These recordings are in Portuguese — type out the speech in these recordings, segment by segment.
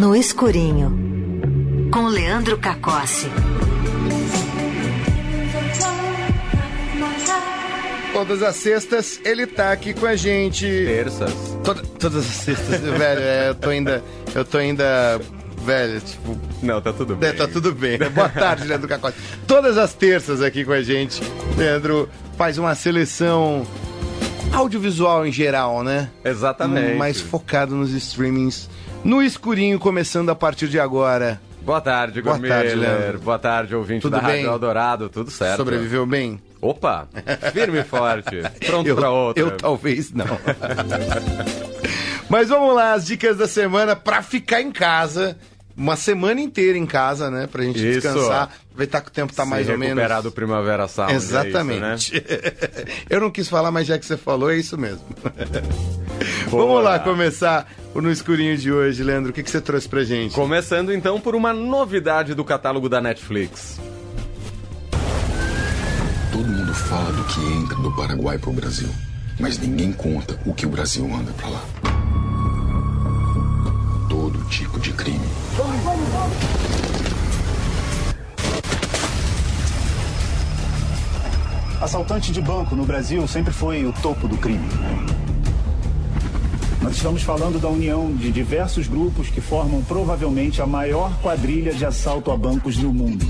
No Escurinho, com Leandro Cacossi. Todas as sextas ele tá aqui com a gente. Terças. Toda- todas as sextas, velho, é, eu tô ainda. Eu tô ainda. Velho, tipo. Não, tá tudo É, bem. tá tudo bem. né? Boa tarde, Leandro Cacote. Todas as terças aqui com a gente. Leandro faz uma seleção audiovisual em geral, né? Exatamente. Mais focado nos streamings. No escurinho, começando a partir de agora. Boa tarde, Boa tarde. Leandro. Boa tarde, ouvinte Tudo da bem? Rádio Eldorado. Tudo certo. Sobreviveu bem? Opa, firme e forte. Pronto pra outra. Eu talvez não. Mas vamos lá, as dicas da semana pra ficar em casa. Uma semana inteira em casa, né? Pra gente Isso. descansar. Aproveitar que o tempo tá Se mais ou menos. recuperar do Primavera Sound. Exatamente. É isso, né? Eu não quis falar, mas já que você falou, é isso mesmo. Boa. Vamos lá começar o No Escurinho de hoje, Leandro. O que, que você trouxe pra gente? Começando então por uma novidade do catálogo da Netflix. Todo mundo fala do que entra do Paraguai pro Brasil, mas ninguém conta o que o Brasil anda pra lá. Tipo de crime. Assaltante de banco no Brasil sempre foi o topo do crime. Nós estamos falando da união de diversos grupos que formam provavelmente a maior quadrilha de assalto a bancos do mundo.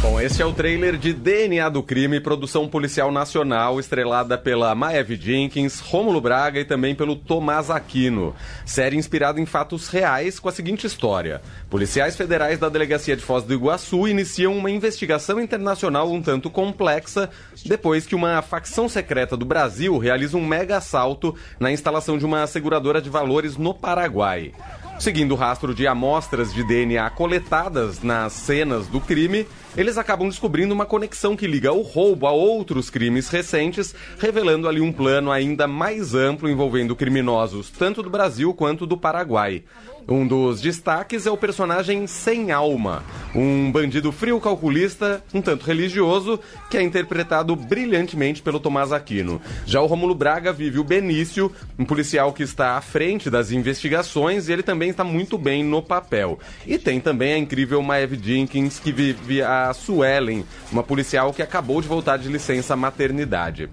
Bom, esse é o trailer de DNA do Crime, produção policial nacional, estrelada pela Maeve Jenkins, Rômulo Braga e também pelo Tomás Aquino. Série inspirada em fatos reais com a seguinte história. Policiais federais da Delegacia de Foz do Iguaçu iniciam uma investigação internacional um tanto complexa depois que uma facção secreta do Brasil realiza um mega assalto na instalação de uma seguradora de valores no Paraguai. Seguindo o rastro de amostras de DNA coletadas nas cenas do crime, eles acabam descobrindo uma conexão que liga o roubo a outros crimes recentes, revelando ali um plano ainda mais amplo envolvendo criminosos tanto do Brasil quanto do Paraguai. Um dos destaques é o personagem Sem Alma, um bandido frio calculista, um tanto religioso, que é interpretado brilhantemente pelo Tomás Aquino. Já o Rômulo Braga vive o Benício, um policial que está à frente das investigações e ele também está muito bem no papel. E tem também a incrível Maeve Jenkins, que vive a Suelen, uma policial que acabou de voltar de licença maternidade.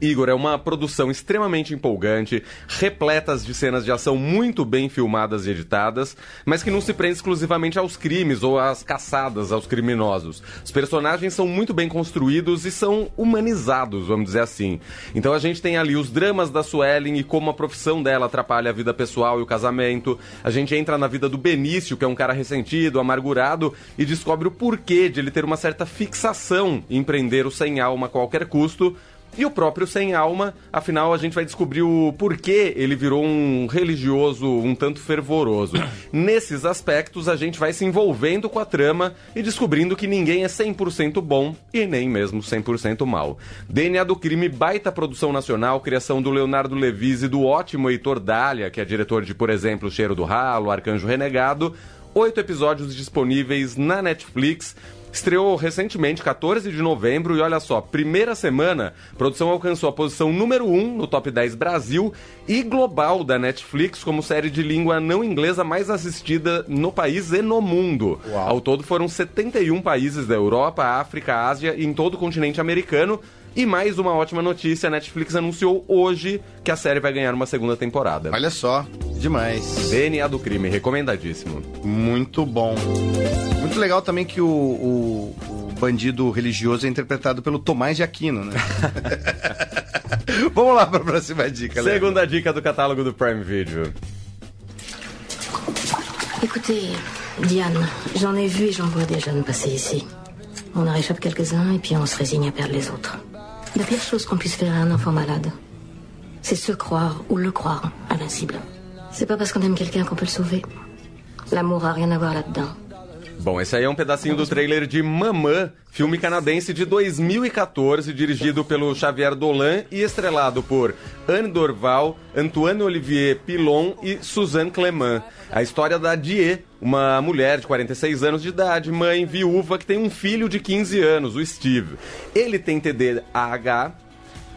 Igor, é uma produção extremamente empolgante, repletas de cenas de ação muito bem filmadas e editadas, mas que não se prende exclusivamente aos crimes ou às caçadas aos criminosos. Os personagens são muito bem construídos e são humanizados, vamos dizer assim. Então a gente tem ali os dramas da Suelen e como a profissão dela atrapalha a vida pessoal e o casamento. A gente entra na vida do Benício, que é um cara ressentido, amargurado, e descobre o porquê de ele ter uma certa fixação em prender o sem alma a qualquer custo. E o próprio Sem Alma, afinal a gente vai descobrir o porquê ele virou um religioso um tanto fervoroso. Nesses aspectos a gente vai se envolvendo com a trama e descobrindo que ninguém é 100% bom e nem mesmo 100% mal. DNA do Crime, baita produção nacional, criação do Leonardo Levis e do ótimo Heitor Dália, que é diretor de, por exemplo, Cheiro do Ralo, Arcanjo Renegado. Oito episódios disponíveis na Netflix. Estreou recentemente, 14 de novembro, e olha só, primeira semana, a produção alcançou a posição número 1 no Top 10 Brasil e global da Netflix como série de língua não inglesa mais assistida no país e no mundo. Ao todo foram 71 países da Europa, África, Ásia e em todo o continente americano. E mais uma ótima notícia, a Netflix anunciou hoje que a série vai ganhar uma segunda temporada. Olha só, demais. DNA do crime, recomendadíssimo. Muito bom. Muito legal também que o, o- o bandido religioso é interpretado pelo Tomás de Aquino, né? Vamos lá para a próxima dica, Leandro. Segunda dica do catálogo do Prime Video. Écoutez, Diane, j'en ai vu et j'en vois des jeunes passer ici. On en réchappe quelques-uns et puis on se résigne à perdre les autres. La pire chose qu'on puisse faire à un enfant malade, c'est se croire ou le croire invincible. C'est pas parce qu'on aime quelqu'un qu'on peut le sauver. L'amour a rien à voir là-dedans. Bom, esse aí é um pedacinho do trailer de Mamã, filme canadense de 2014, dirigido pelo Xavier Dolan e estrelado por Anne Dorval, Antoine Olivier Pilon e Suzanne Clément. A história da Die, uma mulher de 46 anos de idade, mãe viúva que tem um filho de 15 anos, o Steve. Ele tem TDAH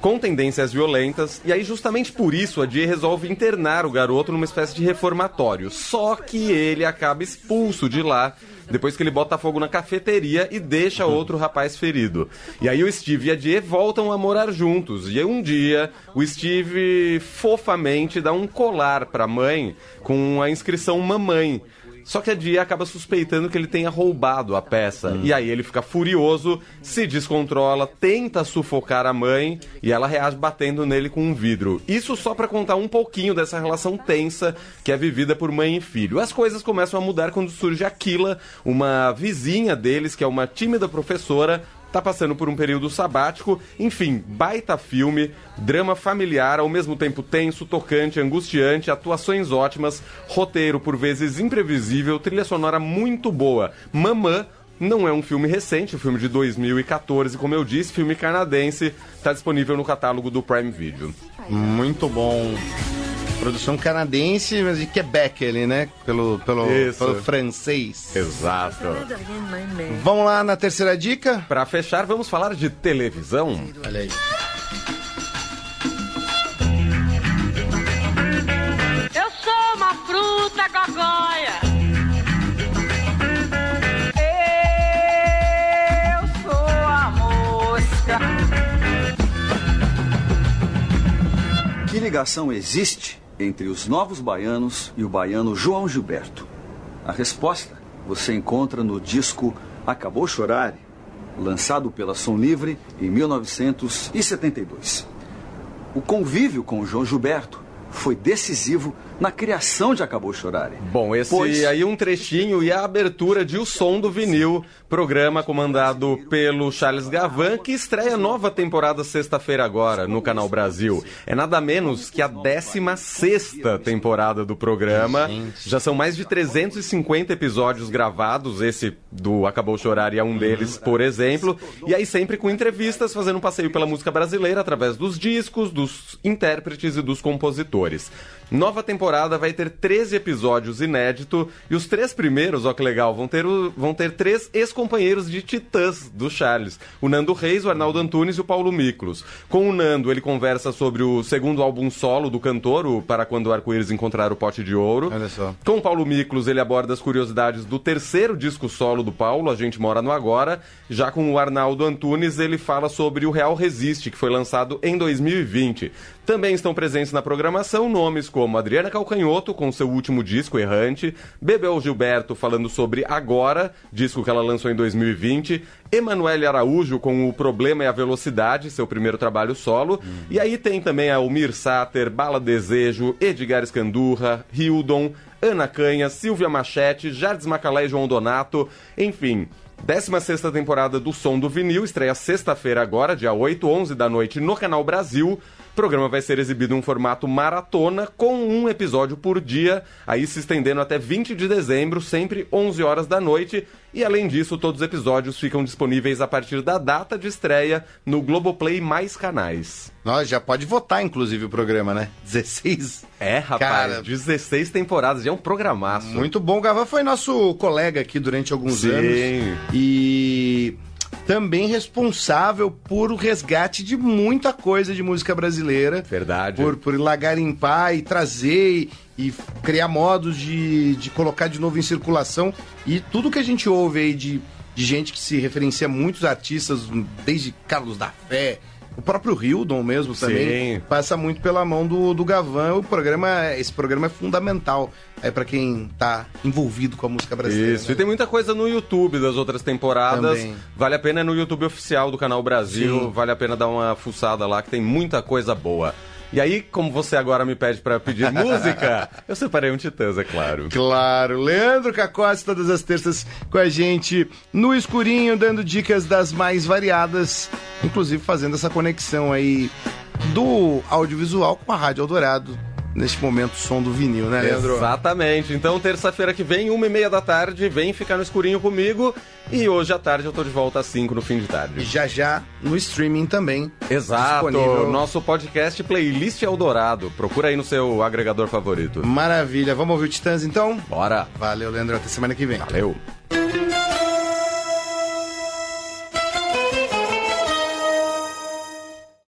com tendências violentas, e aí justamente por isso a Jay resolve internar o garoto numa espécie de reformatório. Só que ele acaba expulso de lá depois que ele bota fogo na cafeteria e deixa outro rapaz ferido. E aí o Steve e a Jay voltam a morar juntos. E aí um dia o Steve fofamente dá um colar pra mãe com a inscrição mamãe. Só que a Dia acaba suspeitando que ele tenha roubado a peça. E aí ele fica furioso, se descontrola, tenta sufocar a mãe e ela reage batendo nele com um vidro. Isso só pra contar um pouquinho dessa relação tensa que é vivida por mãe e filho. As coisas começam a mudar quando surge Aquila, uma vizinha deles, que é uma tímida professora, tá passando por um período sabático. Enfim, baita filme, drama familiar, ao mesmo tempo tenso, tocante, angustiante, atuações ótimas, roteiro por vezes imprevisível, trilha sonora muito boa. Mamã não é um filme recente, um filme de 2014, como eu disse, filme canadense, tá disponível no catálogo do Prime Video. Muito bom. Produção canadense, mas de Quebec ali, né? Pelo, pelo, Isso. pelo francês. Exato. Vamos lá na terceira dica? Para fechar, vamos falar de televisão. Olha aí. Eu sou uma fruta gogóia. Eu sou a mosca. Que ligação existe entre os novos baianos e o baiano João Gilberto? A resposta você encontra no disco Acabou Chorar, lançado pela Som Livre em 1972. O convívio com João Gilberto foi decisivo na criação de Acabou Chorar. Bom, esse Pois- aí um trechinho e a abertura de O Som do Vinil, programa comandado pelo Charles Gavan, que estreia nova temporada sexta-feira agora no Canal Brasil. É nada menos que a 16 temporada do programa. Já são mais de 350 episódios gravados, esse do Acabou Chorar é um deles, por exemplo. E aí sempre com entrevistas, fazendo um passeio pela música brasileira através dos discos, dos intérpretes e dos compositores. Nova temporada vai ter 13 episódios inédito e os três primeiros, ó que legal, vão ter, o- vão ter três ex-companheiros de Titãs do Charles. O Nando Reis, o Arnaldo Antunes e o Paulo Miklos. Com o Nando, ele conversa sobre o segundo álbum solo do cantor, o Para Quando o Arco-Íris Encontrar o Pote de Ouro. Olha só. Com o Paulo Miklos, ele aborda as curiosidades do terceiro disco solo do Paulo, A Gente Mora no Agora. Já com o Arnaldo Antunes, ele fala sobre o Real Resiste, que foi lançado em 2020. Também estão presentes na programação nomes como Adriana Calcanhoto, com seu último disco, Errante, Bebel Gilberto, falando sobre Agora, disco que ela lançou em 2020, Emanuele Araújo, com O Problema e a Velocidade, seu primeiro trabalho solo, e aí tem também a Almir Sater, Bala Desejo, Edgar Escandurra, Hildon, Ana Canha, Silvia Machete, Jardim Macalé e João Donato, enfim... 16 temporada do Som do Vinil, estreia sexta-feira agora, dia 8, 11 da noite, no Canal Brasil. O programa vai ser exibido em um formato maratona, com um episódio por dia, aí se estendendo até 20 de dezembro, sempre 11 horas da noite. E além disso, todos os episódios ficam disponíveis a partir da data de estreia no Globoplay mais canais. Nós já pode votar, inclusive, o programa, né? 16. É, rapaz, Cara. 16 temporadas, já é um programaço. Muito bom. O Gavan foi nosso colega aqui durante alguns Sim. anos. E também responsável por o resgate de muita coisa de música brasileira. Verdade. Por, por ir lá garimpar e trazer e, e criar modos de, de colocar de novo em circulação. E tudo que a gente ouve aí de, de gente que se referencia a muitos artistas, desde Carlos da Fé, o próprio Hildon mesmo também, Sim. passa muito pela mão do, do Gavan. O programa, esse programa é fundamental é para quem tá envolvido com a música brasileira. Isso, né? e tem muita coisa no YouTube das outras temporadas. Também. Vale a pena é no YouTube oficial do Canal Brasil. Sim. Vale a pena dar uma fuçada lá, que tem muita coisa boa. E aí, como você agora me pede pra pedir música, eu separei um Titãs, é claro. Claro, Leandro Cacoste todas as terças com a gente no escurinho, dando dicas das mais variadas, inclusive fazendo essa conexão aí do audiovisual com a Rádio Eldorado, neste momento som do vinil, né, Leandro? Exatamente. Então, terça-feira que vem, uma e meia da tarde, vem ficar no escurinho comigo. E hoje à tarde eu tô de volta às 5 no fim de E tarde. já já no streaming também. Exato. disponível. Nosso podcast Playlist Eldorado. Procura aí no seu agregador favorito. Maravilha. Vamos ouvir o Titãs então? Bora. Valeu, Leandro. Até semana que vem. Valeu.